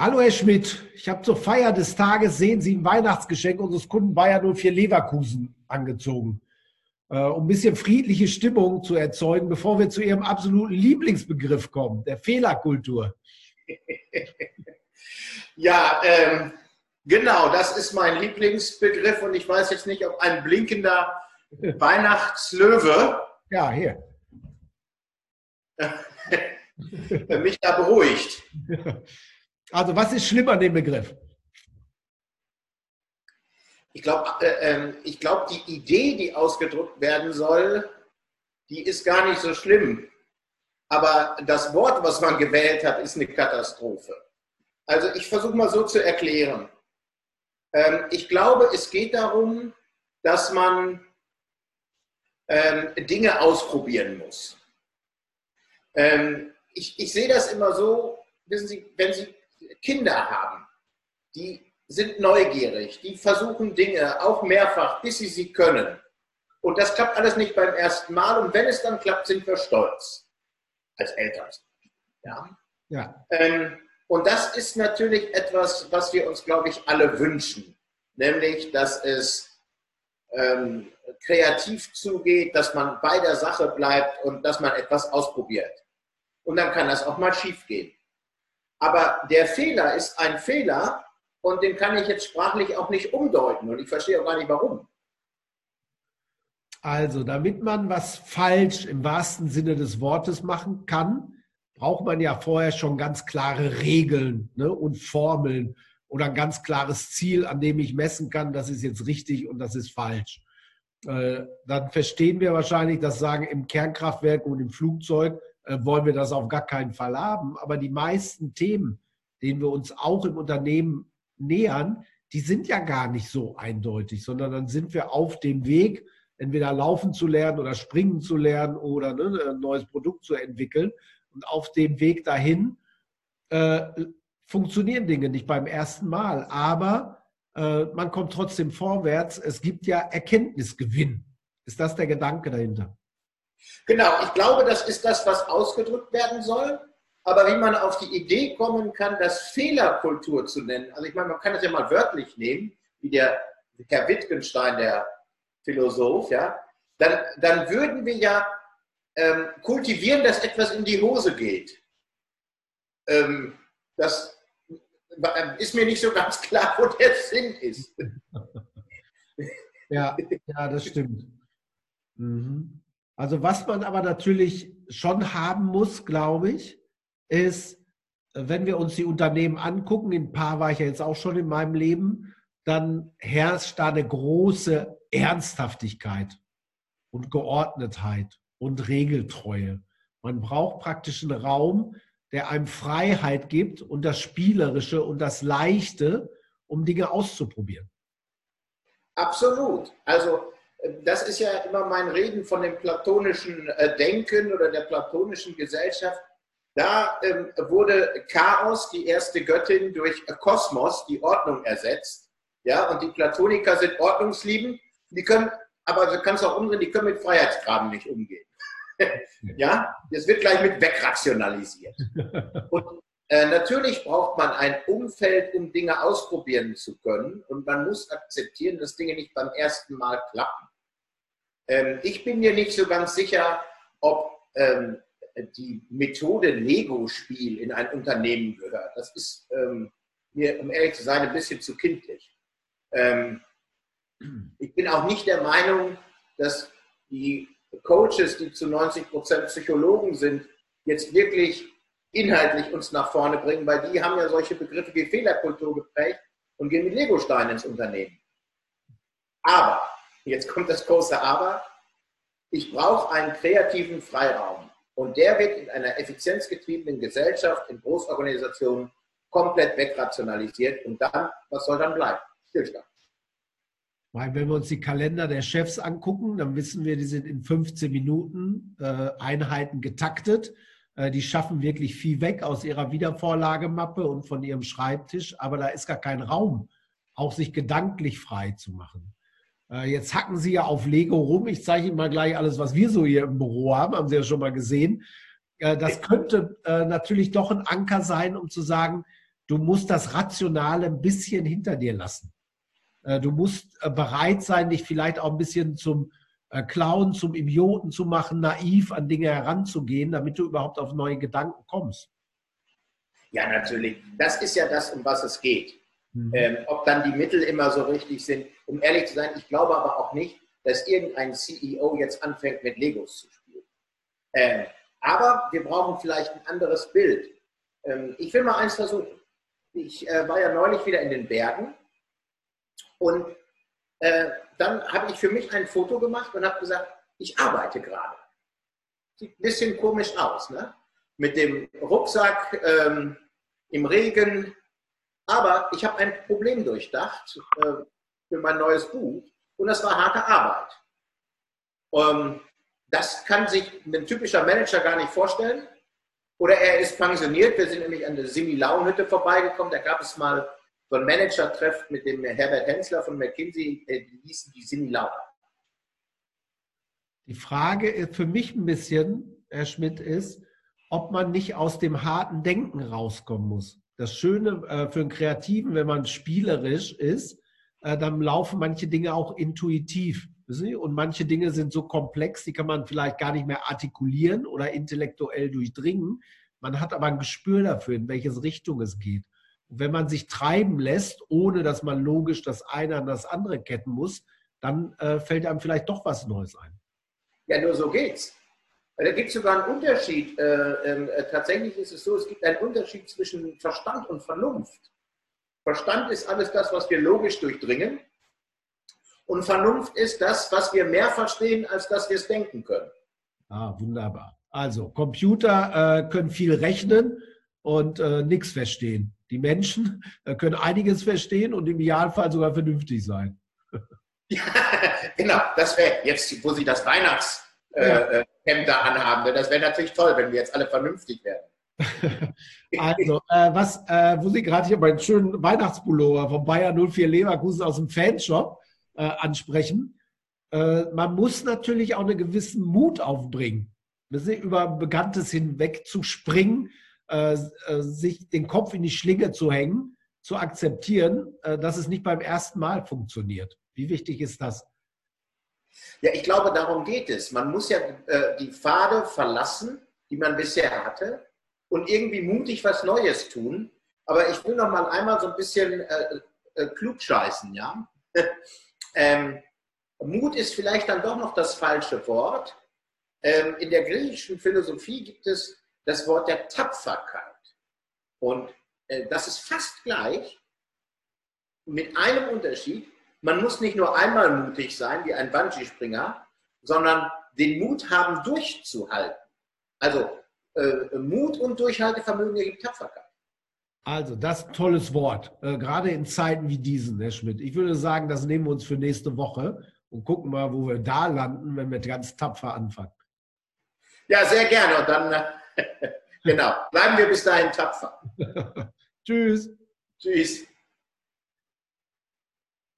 Hallo Herr Schmidt, ich habe zur Feier des Tages, sehen Sie, ein Weihnachtsgeschenk unseres Kunden Bayern 04 Leverkusen angezogen, äh, um ein bisschen friedliche Stimmung zu erzeugen, bevor wir zu Ihrem absoluten Lieblingsbegriff kommen, der Fehlerkultur. ja, ähm, genau, das ist mein Lieblingsbegriff und ich weiß jetzt nicht, ob ein blinkender Weihnachtslöwe ja, hier. mich da beruhigt. Also was ist schlimm an dem Begriff? Ich glaube, äh, äh, glaub, die Idee, die ausgedrückt werden soll, die ist gar nicht so schlimm. Aber das Wort, was man gewählt hat, ist eine Katastrophe. Also ich versuche mal so zu erklären. Ähm, ich glaube, es geht darum, dass man ähm, Dinge ausprobieren muss. Ähm, ich, ich sehe das immer so, wissen Sie, wenn Sie Kinder haben, die sind neugierig, die versuchen Dinge auch mehrfach, bis sie sie können. Und das klappt alles nicht beim ersten Mal. Und wenn es dann klappt, sind wir stolz als Eltern. Ja. ja. Ähm, und das ist natürlich etwas, was wir uns, glaube ich, alle wünschen. Nämlich, dass es ähm, kreativ zugeht, dass man bei der Sache bleibt und dass man etwas ausprobiert. Und dann kann das auch mal schief gehen. Aber der Fehler ist ein Fehler und den kann ich jetzt sprachlich auch nicht umdeuten und ich verstehe auch gar nicht warum. Also, damit man was falsch im wahrsten Sinne des Wortes machen kann, braucht man ja vorher schon ganz klare Regeln ne, und Formeln oder ein ganz klares Ziel, an dem ich messen kann, das ist jetzt richtig und das ist falsch. Äh, dann verstehen wir wahrscheinlich, dass sagen, im Kernkraftwerk und im Flugzeug äh, wollen wir das auf gar keinen Fall haben. Aber die meisten Themen, denen wir uns auch im Unternehmen nähern, die sind ja gar nicht so eindeutig, sondern dann sind wir auf dem Weg, entweder laufen zu lernen oder springen zu lernen oder ne, ein neues Produkt zu entwickeln. Und auf dem Weg dahin äh, funktionieren Dinge nicht beim ersten Mal, aber äh, man kommt trotzdem vorwärts. Es gibt ja Erkenntnisgewinn. Ist das der Gedanke dahinter? Genau, ich glaube, das ist das, was ausgedrückt werden soll. Aber wie man auf die Idee kommen kann, das Fehlerkultur zu nennen, also ich meine, man kann das ja mal wörtlich nehmen, wie der Herr Wittgenstein, der Philosoph, ja, dann, dann würden wir ja ähm, kultivieren, dass etwas in die Hose geht. Ähm, das ist mir nicht so ganz klar, wo der Sinn ist. Ja, ja das stimmt. Mhm. Also was man aber natürlich schon haben muss, glaube ich, ist, wenn wir uns die Unternehmen angucken, in ein paar war ich ja jetzt auch schon in meinem Leben, dann herrscht da eine große Ernsthaftigkeit und Geordnetheit und Regeltreue. Man braucht praktisch einen Raum, der einem Freiheit gibt und das Spielerische und das Leichte, um Dinge auszuprobieren. Absolut. Also das ist ja immer mein Reden von dem platonischen äh, Denken oder der platonischen Gesellschaft. Da ähm, wurde Chaos, die erste Göttin, durch Kosmos, die Ordnung, ersetzt. Ja, und die Platoniker sind ordnungsliebend. Die können, aber du kannst auch umdrehen, die können mit Freiheitsgraben nicht umgehen. ja, das wird gleich mit wegrationalisiert. Und äh, natürlich braucht man ein Umfeld, um Dinge ausprobieren zu können. Und man muss akzeptieren, dass Dinge nicht beim ersten Mal klappen. Ähm, ich bin mir nicht so ganz sicher, ob ähm, die Methode Lego-Spiel in ein Unternehmen gehört. Das ist ähm, mir, um ehrlich zu sein, ein bisschen zu kindlich. Ähm, ich bin auch nicht der Meinung, dass die Coaches, die zu 90 Prozent Psychologen sind, jetzt wirklich inhaltlich uns nach vorne bringen, weil die haben ja solche Begriffe wie Fehlerkultur geprägt und gehen mit Legosteinen ins Unternehmen. Aber, jetzt kommt das große Aber, ich brauche einen kreativen Freiraum. Und der wird in einer effizienzgetriebenen Gesellschaft, in Großorganisationen komplett wegrationalisiert. Und dann, was soll dann bleiben? Stillstand. Weil wenn wir uns die Kalender der Chefs angucken, dann wissen wir, die sind in 15 Minuten äh, Einheiten getaktet. Äh, die schaffen wirklich viel weg aus ihrer Wiedervorlagemappe und von ihrem Schreibtisch, aber da ist gar kein Raum, auch sich gedanklich frei zu machen. Äh, jetzt hacken Sie ja auf Lego rum. Ich zeige Ihnen mal gleich alles, was wir so hier im Büro haben. Haben Sie ja schon mal gesehen. Äh, das könnte natürlich doch ein Anker sein, um zu sagen, du musst das Rationale ein bisschen hinter dir lassen. Äh, du musst äh, bereit sein, dich vielleicht auch ein bisschen zum äh, Clown, zum Idioten zu machen, naiv an Dinge heranzugehen, damit du überhaupt auf neue Gedanken kommst. Ja, natürlich. Das ist ja das, um was es geht. Mhm. Ähm, ob dann die Mittel immer so richtig sind. Um ehrlich zu sein, ich glaube aber auch nicht, dass irgendein CEO jetzt anfängt, mit Legos zu spielen. Ähm, aber wir brauchen vielleicht ein anderes Bild. Ähm, ich will mal eins versuchen. Ich äh, war ja neulich wieder in den Bergen und äh, dann habe ich für mich ein Foto gemacht und habe gesagt, ich arbeite gerade. Sieht ein bisschen komisch aus, ne? Mit dem Rucksack ähm, im Regen. Aber ich habe ein Problem durchdacht äh, für mein neues Buch und das war harte Arbeit. Ähm, das kann sich ein typischer Manager gar nicht vorstellen. Oder er ist pensioniert. Wir sind nämlich an der Simi-Laun-Hütte vorbeigekommen. Da gab es mal so ein Manager-Treff mit dem Herbert Hensler von McKinsey. Äh, die hießen die Simi-Laun. Die Frage für mich ein bisschen, Herr Schmidt, ist, ob man nicht aus dem harten Denken rauskommen muss. Das Schöne äh, für einen Kreativen, wenn man spielerisch ist, äh, dann laufen manche Dinge auch intuitiv. Und manche Dinge sind so komplex, die kann man vielleicht gar nicht mehr artikulieren oder intellektuell durchdringen. Man hat aber ein Gespür dafür, in welche Richtung es geht. Und wenn man sich treiben lässt, ohne dass man logisch das eine an das andere ketten muss, dann äh, fällt einem vielleicht doch was Neues ein. Ja, nur so geht's. Da gibt es sogar einen Unterschied. Äh, äh, tatsächlich ist es so, es gibt einen Unterschied zwischen Verstand und Vernunft. Verstand ist alles das, was wir logisch durchdringen. Und Vernunft ist das, was wir mehr verstehen, als dass wir es denken können. Ah, wunderbar. Also, Computer äh, können viel rechnen und äh, nichts verstehen. Die Menschen äh, können einiges verstehen und im Idealfall sogar vernünftig sein. ja, genau. Das wäre jetzt, wo Sie das Weihnachtshemd äh, ja. Da anhaben. Das wäre natürlich toll, wenn wir jetzt alle vernünftig werden. also, äh, was, äh, wo Sie gerade hier meinen schönen Weihnachtspullover von Bayern 04 Leverkusen aus dem Fanshop äh, ansprechen. Äh, man muss natürlich auch einen gewissen Mut aufbringen, über Bekanntes hinweg zu springen, äh, äh, sich den Kopf in die Schlinge zu hängen, zu akzeptieren, dass es nicht beim ersten Mal funktioniert. Wie wichtig ist das? Ja, ich glaube, darum geht es. Man muss ja äh, die Pfade verlassen, die man bisher hatte, und irgendwie mutig was Neues tun. Aber ich will noch mal einmal so ein bisschen äh, äh, klugscheißen, ja. Ähm, Mut ist vielleicht dann doch noch das falsche Wort. Ähm, in der griechischen Philosophie gibt es das Wort der Tapferkeit. Und äh, das ist fast gleich mit einem Unterschied. Man muss nicht nur einmal mutig sein, wie ein Bungee-Springer, sondern den Mut haben, durchzuhalten. Also äh, Mut und Durchhaltevermögen ergibt Tapferkeit. Also, das ist ein tolles Wort, äh, gerade in Zeiten wie diesen, Herr Schmidt. Ich würde sagen, das nehmen wir uns für nächste Woche und gucken mal, wo wir da landen, wenn wir ganz tapfer anfangen. Ja, sehr gerne. Und dann, genau, bleiben wir bis dahin tapfer. Tschüss. Tschüss.